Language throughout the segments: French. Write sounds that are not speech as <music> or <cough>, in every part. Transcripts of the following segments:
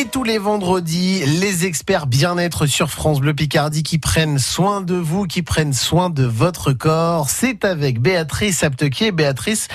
Et tous les vendredis, les experts bien-être sur France Bleu Picardie qui prennent soin de vous, qui prennent soin de votre corps. C'est avec Béatrice Aptequier. Béatrice,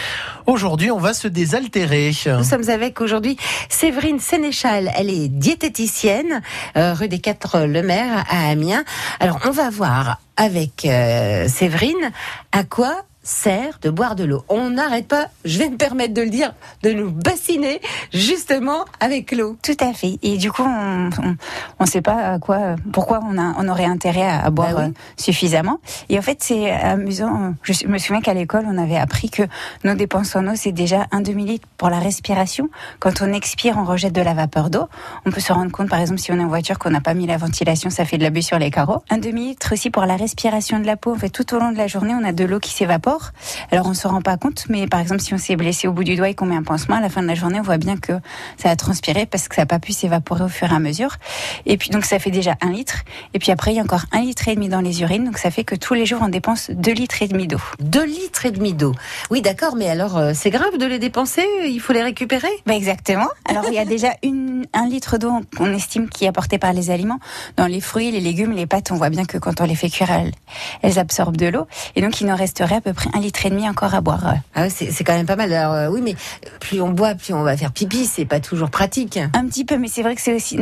aujourd'hui, on va se désaltérer. Nous sommes avec aujourd'hui Séverine Sénéchal. Elle est diététicienne, euh, rue des Quatre Le Maire à Amiens. Alors, on va voir avec euh, Séverine à quoi sert de boire de l'eau. On n'arrête pas, je vais me permettre de le dire, de nous bassiner justement avec l'eau. Tout à fait. Et du coup, on ne sait pas à quoi, pourquoi on, a, on aurait intérêt à, boire bah euh, suffisamment. Et en fait, c'est amusant. Je me souviens qu'à l'école, on avait appris que nos dépenses en eau, c'est déjà un demi-litre pour la respiration. Quand on expire, on rejette de la vapeur d'eau. On peut se rendre compte, par exemple, si on est en voiture, qu'on n'a pas mis la ventilation, ça fait de l'abus sur les carreaux. Un demi-litre aussi pour la respiration de la peau. En fait, tout au long de la journée, on a de l'eau qui s'évapore alors on se rend pas compte, mais par exemple si on s'est blessé au bout du doigt et qu'on met un pansement, à la fin de la journée, on voit bien que ça a transpiré parce que ça n'a pas pu s'évaporer au fur et à mesure. Et puis donc ça fait déjà un litre. Et puis après il y a encore un litre et demi dans les urines, donc ça fait que tous les jours on dépense deux litres et demi d'eau. Deux litres et demi d'eau. Oui d'accord, mais alors euh, c'est grave de les dépenser? Il faut les récupérer? Ben Exactement. Alors il y a déjà <laughs> une, un litre d'eau qu'on estime qui est apporté par les aliments. Dans les fruits, les légumes, les pâtes, on voit bien que quand on les fait cuire, elles, elles absorbent de l'eau. Et donc il nous resterait à peu près un litre et demi encore à boire. Ah, c'est quand même pas mal. Alors euh, oui, mais plus on boit, plus on va faire pipi. C'est pas toujours pratique. Un petit peu, mais c'est vrai que c'est aussi.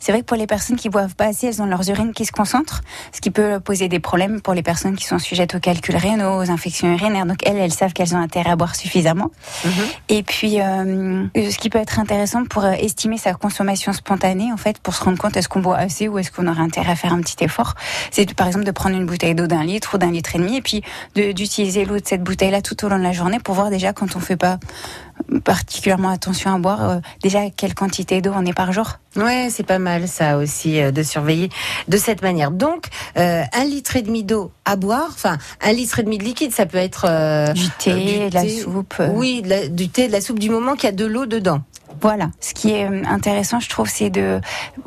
C'est vrai que pour les personnes qui boivent pas assez, elles ont leurs urines qui se concentrent, ce qui peut poser des problèmes pour les personnes qui sont sujettes aux calculs rénaux, aux infections urinaires. Donc elles, elles savent qu'elles ont intérêt à boire suffisamment. Mhm. Et puis, euh, ce qui peut être intéressant pour euh, estimer sa consommation spontanée, en fait, pour se rendre compte est-ce qu'on boit assez ou est-ce qu'on aurait intérêt à faire un petit effort, c'est par exemple de prendre une bouteille d'eau d'un litre ou d'un litre et demi, et puis d'utiliser l'eau de cette bouteille-là tout au long de la journée pour voir déjà quand on fait pas particulièrement attention à boire, euh, déjà quelle quantité d'eau on est par jour. Ouais, c'est pas mal ça aussi euh, de surveiller de cette manière. Donc euh, un litre et demi d'eau à boire, enfin un litre et demi de liquide, ça peut être du thé, de la soupe. Oui, du thé, de la soupe du moment qu'il y a de l'eau dedans. Voilà. Ce qui est euh, intéressant, je trouve, c'est de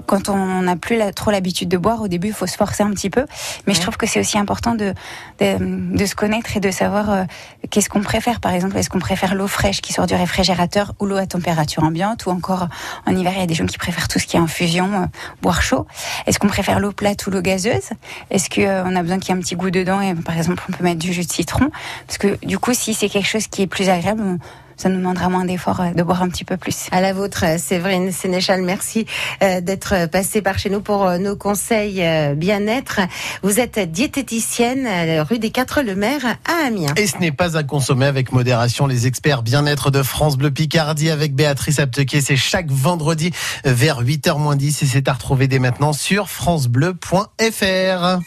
quand on n'a plus trop l'habitude de boire. Au début, il faut se forcer un petit peu, mais je trouve que c'est aussi important de, de, se connaître et de savoir euh, qu'est-ce qu'on préfère. Par exemple, est-ce qu'on préfère l'eau fraîche qui sort du réfrigérateur ou l'eau à température ambiante, ou encore en hiver, il y a des gens qui préfèrent tout ce qui est infusion, euh, boire chaud. Est-ce qu'on préfère l'eau plate ou l'eau gazeuse? Est-ce qu'on a besoin qu'il y ait un petit goût dedans? Et par exemple, on peut mettre du jus de citron. Parce que du coup, si c'est quelque chose qui est plus agréable, ça nous demandera moins d'efforts euh, de boire un petit peu plus. À la vôtre, euh, Séverine Sénéchal, merci euh, d'être passée par chez nous pour nos conseils bien-être. Vous êtes diététicienne rue des Quatre Le Maire à Amiens. Et ce n'est pas à consommer avec modération. Les experts bien-être de France Bleu Picardie avec Béatrice Aptequier, c'est chaque vendredi vers 8h10 et c'est à retrouver dès maintenant sur francebleu.fr.